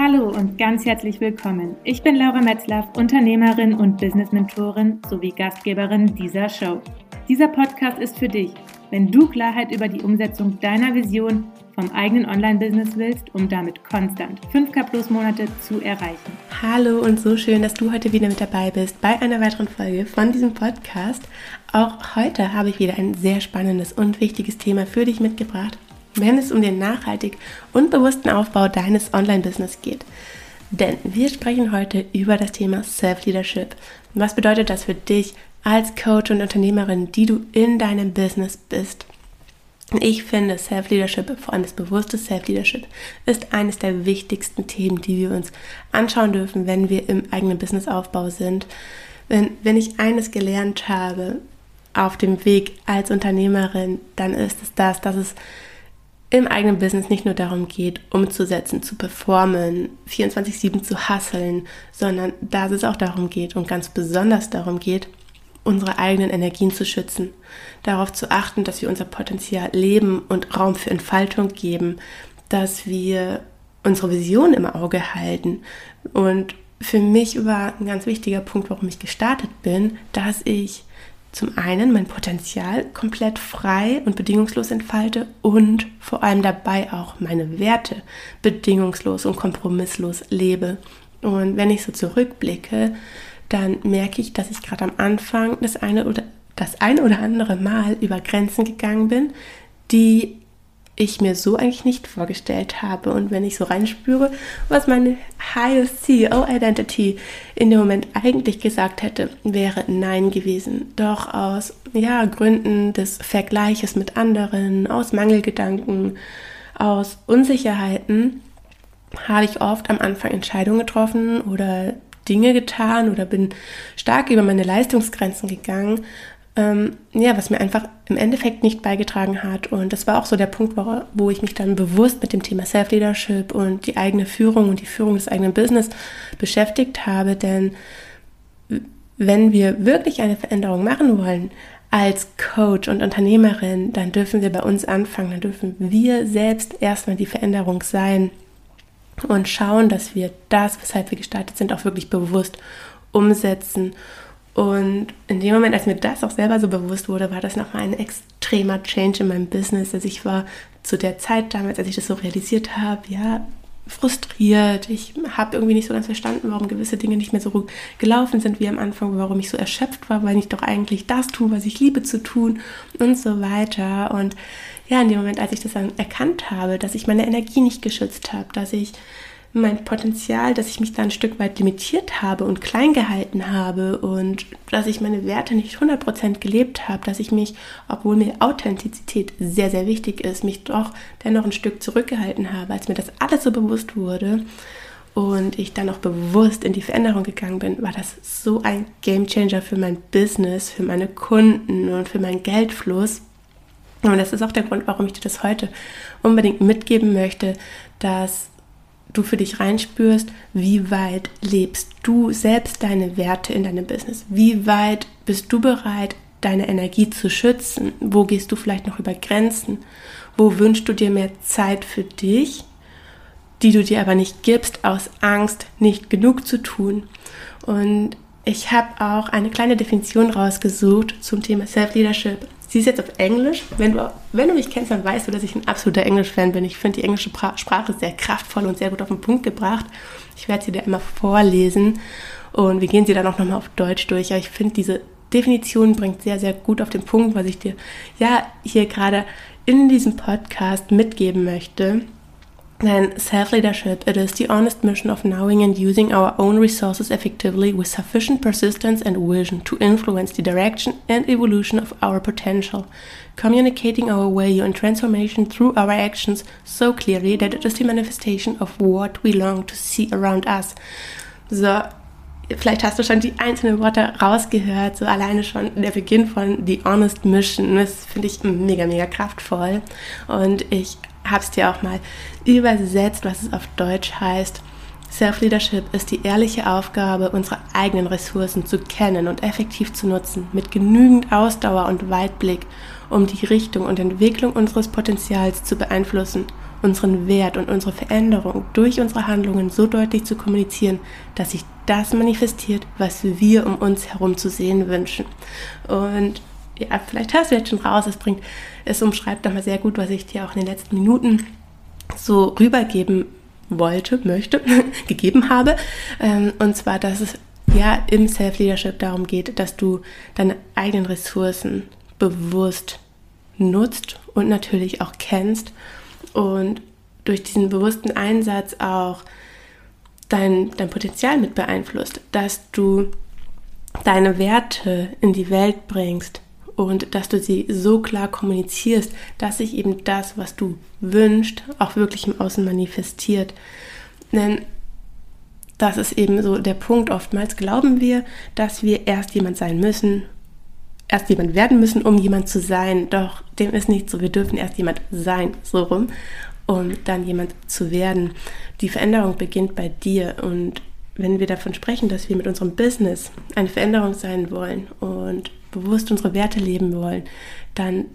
Hallo und ganz herzlich willkommen. Ich bin Laura Metzlaff, Unternehmerin und Business-Mentorin sowie Gastgeberin dieser Show. Dieser Podcast ist für dich, wenn du Klarheit über die Umsetzung deiner Vision vom eigenen Online-Business willst, um damit konstant 5K plus Monate zu erreichen. Hallo und so schön, dass du heute wieder mit dabei bist bei einer weiteren Folge von diesem Podcast. Auch heute habe ich wieder ein sehr spannendes und wichtiges Thema für dich mitgebracht wenn es um den nachhaltig und bewussten Aufbau deines Online-Business geht. Denn wir sprechen heute über das Thema Self-Leadership. Was bedeutet das für dich als Coach und Unternehmerin, die du in deinem Business bist? Ich finde, Self-Leadership, vor allem das bewusste Self-Leadership, ist eines der wichtigsten Themen, die wir uns anschauen dürfen, wenn wir im eigenen Businessaufbau sind. Wenn, wenn ich eines gelernt habe auf dem Weg als Unternehmerin, dann ist es das, dass es im eigenen Business nicht nur darum geht, umzusetzen, zu performen, 24-7 zu hasseln, sondern dass es auch darum geht und ganz besonders darum geht, unsere eigenen Energien zu schützen, darauf zu achten, dass wir unser Potenzial leben und Raum für Entfaltung geben, dass wir unsere Vision im Auge halten. Und für mich war ein ganz wichtiger Punkt, warum ich gestartet bin, dass ich zum einen mein Potenzial komplett frei und bedingungslos entfalte und vor allem dabei auch meine Werte bedingungslos und kompromisslos lebe. Und wenn ich so zurückblicke, dann merke ich, dass ich gerade am Anfang das eine oder das eine oder andere Mal über Grenzen gegangen bin, die ich mir so eigentlich nicht vorgestellt habe. Und wenn ich so reinspüre, was meine highest CEO Identity in dem Moment eigentlich gesagt hätte, wäre Nein gewesen. Doch aus ja, Gründen des Vergleiches mit anderen, aus Mangelgedanken, aus Unsicherheiten habe ich oft am Anfang Entscheidungen getroffen oder Dinge getan oder bin stark über meine Leistungsgrenzen gegangen, ähm, ja, was mir einfach im Endeffekt nicht beigetragen hat. Und das war auch so der Punkt, wo, wo ich mich dann bewusst mit dem Thema Self-Leadership und die eigene Führung und die Führung des eigenen Business beschäftigt habe. Denn wenn wir wirklich eine Veränderung machen wollen, als Coach und Unternehmerin, dann dürfen wir bei uns anfangen, dann dürfen wir selbst erstmal die Veränderung sein und schauen, dass wir das, weshalb wir gestartet sind, auch wirklich bewusst umsetzen und in dem Moment, als mir das auch selber so bewusst wurde, war das nochmal ein extremer Change in meinem Business. Also ich war zu der Zeit damals, als ich das so realisiert habe, ja, frustriert. Ich habe irgendwie nicht so ganz verstanden, warum gewisse Dinge nicht mehr so gelaufen sind wie am Anfang, warum ich so erschöpft war, weil ich doch eigentlich das tue, was ich liebe zu tun und so weiter. Und ja, in dem Moment, als ich das dann erkannt habe, dass ich meine Energie nicht geschützt habe, dass ich mein Potenzial, dass ich mich da ein Stück weit limitiert habe und klein gehalten habe und dass ich meine Werte nicht 100% gelebt habe, dass ich mich, obwohl mir Authentizität sehr, sehr wichtig ist, mich doch dennoch ein Stück zurückgehalten habe, als mir das alles so bewusst wurde und ich dann auch bewusst in die Veränderung gegangen bin, war das so ein Game Changer für mein Business, für meine Kunden und für meinen Geldfluss. Und das ist auch der Grund, warum ich dir das heute unbedingt mitgeben möchte, dass du für dich reinspürst, wie weit lebst du selbst deine Werte in deinem Business? Wie weit bist du bereit, deine Energie zu schützen? Wo gehst du vielleicht noch über Grenzen? Wo wünschst du dir mehr Zeit für dich, die du dir aber nicht gibst, aus Angst, nicht genug zu tun? Und ich habe auch eine kleine Definition rausgesucht zum Thema Self-Leadership. Sie ist jetzt auf Englisch. Wenn du, wenn du mich kennst, dann weißt du, dass ich ein absoluter Englisch-Fan bin. Ich finde die englische Sprache sehr kraftvoll und sehr gut auf den Punkt gebracht. Ich werde sie dir immer vorlesen und wir gehen sie dann auch nochmal auf Deutsch durch. Aber ich finde, diese Definition bringt sehr, sehr gut auf den Punkt, was ich dir ja hier gerade in diesem Podcast mitgeben möchte. Then self leadership, it is the honest mission of knowing and using our own resources effectively with sufficient persistence and vision to influence the direction and evolution of our potential, communicating our value and transformation through our actions so clearly that it is the manifestation of what we long to see around us. So, vielleicht hast du schon die einzelnen Worte rausgehört, so alleine schon der Beginn von The Honest Mission. Das finde ich mega, mega kraftvoll. Und ich habe es dir auch mal übersetzt, was es auf Deutsch heißt. Self-Leadership ist die ehrliche Aufgabe, unsere eigenen Ressourcen zu kennen und effektiv zu nutzen, mit genügend Ausdauer und Weitblick, um die Richtung und Entwicklung unseres Potenzials zu beeinflussen unseren Wert und unsere Veränderung durch unsere Handlungen so deutlich zu kommunizieren, dass sich das manifestiert, was wir um uns herum zu sehen wünschen. Und ja, vielleicht hörst du jetzt schon raus, es bringt, es umschreibt nochmal sehr gut, was ich dir auch in den letzten Minuten so rübergeben wollte, möchte, gegeben habe. Ähm, und zwar, dass es ja im Self-Leadership darum geht, dass du deine eigenen Ressourcen bewusst nutzt und natürlich auch kennst und durch diesen bewussten Einsatz auch dein, dein Potenzial mit beeinflusst, dass du deine Werte in die Welt bringst und dass du sie so klar kommunizierst, dass sich eben das, was du wünschst, auch wirklich im Außen manifestiert. Denn das ist eben so der Punkt. Oftmals glauben wir, dass wir erst jemand sein müssen, erst jemand werden müssen, um jemand zu sein. Doch dem ist nicht so. Wir dürfen erst jemand sein, so rum, um dann jemand zu werden. Die Veränderung beginnt bei dir und wenn wir davon sprechen, dass wir mit unserem Business eine Veränderung sein wollen und bewusst unsere Werte leben wollen, dann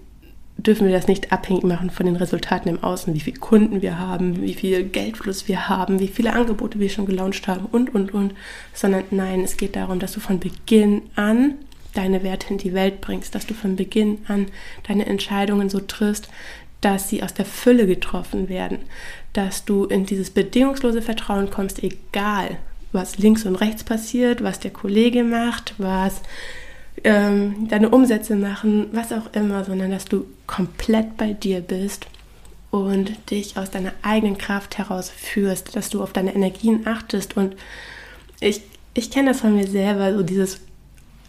dürfen wir das nicht abhängig machen von den Resultaten im Außen, wie viele Kunden wir haben, wie viel Geldfluss wir haben, wie viele Angebote wir schon gelauncht haben und, und, und, sondern nein, es geht darum, dass du von Beginn an deine Werte in die Welt bringst, dass du von Beginn an deine Entscheidungen so triffst, dass sie aus der Fülle getroffen werden, dass du in dieses bedingungslose Vertrauen kommst, egal was links und rechts passiert, was der Kollege macht, was ähm, deine Umsätze machen, was auch immer, sondern dass du komplett bei dir bist und dich aus deiner eigenen Kraft heraus führst, dass du auf deine Energien achtest. Und ich, ich kenne das von mir selber, so dieses,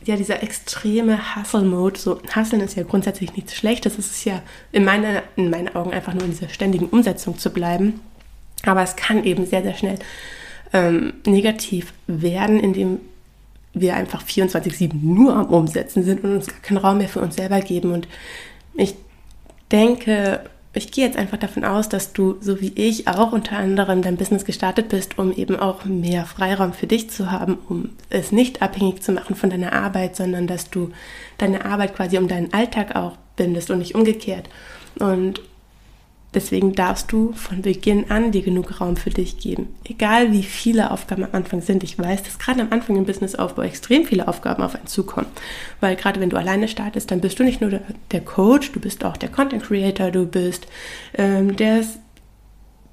ja, dieser extreme Hustle-Mode. So, Hustlen ist ja grundsätzlich nichts Schlechtes. Es ist ja in, meine, in meinen Augen einfach nur in dieser ständigen Umsetzung zu bleiben. Aber es kann eben sehr, sehr schnell ähm, negativ werden, indem wir einfach 24-7 nur am Umsetzen sind und uns gar keinen Raum mehr für uns selber geben. Und ich denke, ich gehe jetzt einfach davon aus, dass du, so wie ich, auch unter anderem dein Business gestartet bist, um eben auch mehr Freiraum für dich zu haben, um es nicht abhängig zu machen von deiner Arbeit, sondern dass du deine Arbeit quasi um deinen Alltag auch bindest und nicht umgekehrt. Und Deswegen darfst du von Beginn an dir genug Raum für dich geben. Egal wie viele Aufgaben am Anfang sind. Ich weiß, dass gerade am Anfang im Businessaufbau extrem viele Aufgaben auf einen zukommen. Weil gerade wenn du alleine startest, dann bist du nicht nur der, Coach, du bist auch der Content Creator, du bist ähm, der,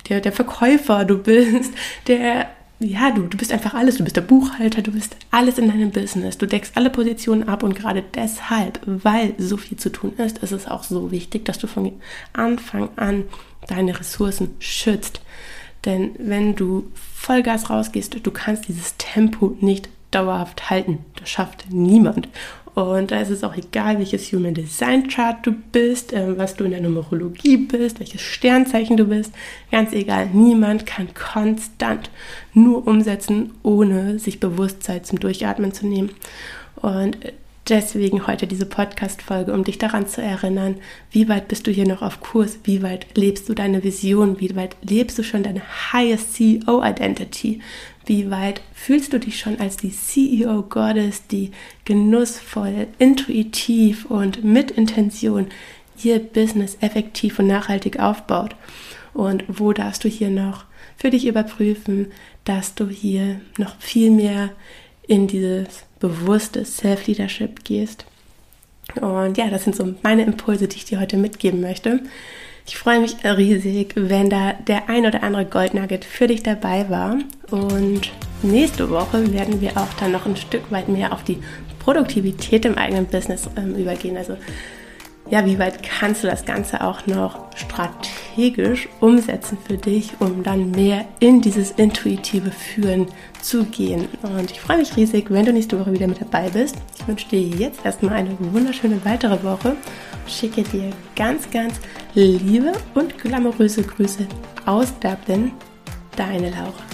der, der Verkäufer, du bist der ja, du, du bist einfach alles. Du bist der Buchhalter, du bist alles in deinem Business. Du deckst alle Positionen ab und gerade deshalb, weil so viel zu tun ist, ist es auch so wichtig, dass du von Anfang an deine Ressourcen schützt. Denn wenn du Vollgas rausgehst, du kannst dieses Tempo nicht dauerhaft halten. Das schafft niemand. Und da ist es auch egal, welches Human Design Chart du bist, äh, was du in der Numerologie bist, welches Sternzeichen du bist. Ganz egal, niemand kann konstant nur umsetzen, ohne sich Bewusstsein zum Durchatmen zu nehmen. Und deswegen heute diese Podcast-Folge, um dich daran zu erinnern, wie weit bist du hier noch auf Kurs, wie weit lebst du deine Vision, wie weit lebst du schon deine highest CEO-Identity, wie weit fühlst du dich schon als die CEO Goddess, die genussvoll, intuitiv und mit Intention ihr Business effektiv und nachhaltig aufbaut? Und wo darfst du hier noch für dich überprüfen, dass du hier noch viel mehr in dieses bewusste Self-Leadership gehst? Und ja, das sind so meine Impulse, die ich dir heute mitgeben möchte. Ich freue mich riesig, wenn da der ein oder andere Goldnugget für dich dabei war. Und nächste Woche werden wir auch dann noch ein Stück weit mehr auf die Produktivität im eigenen Business ähm, übergehen. Also ja, wie weit kannst du das Ganze auch noch strategisch umsetzen für dich, um dann mehr in dieses intuitive Führen zu gehen. Und ich freue mich riesig, wenn du nächste Woche wieder mit dabei bist. Ich wünsche dir jetzt erstmal eine wunderschöne weitere Woche. Schicke dir ganz, ganz liebe und glamouröse Grüße aus Dublin. Deine Laura.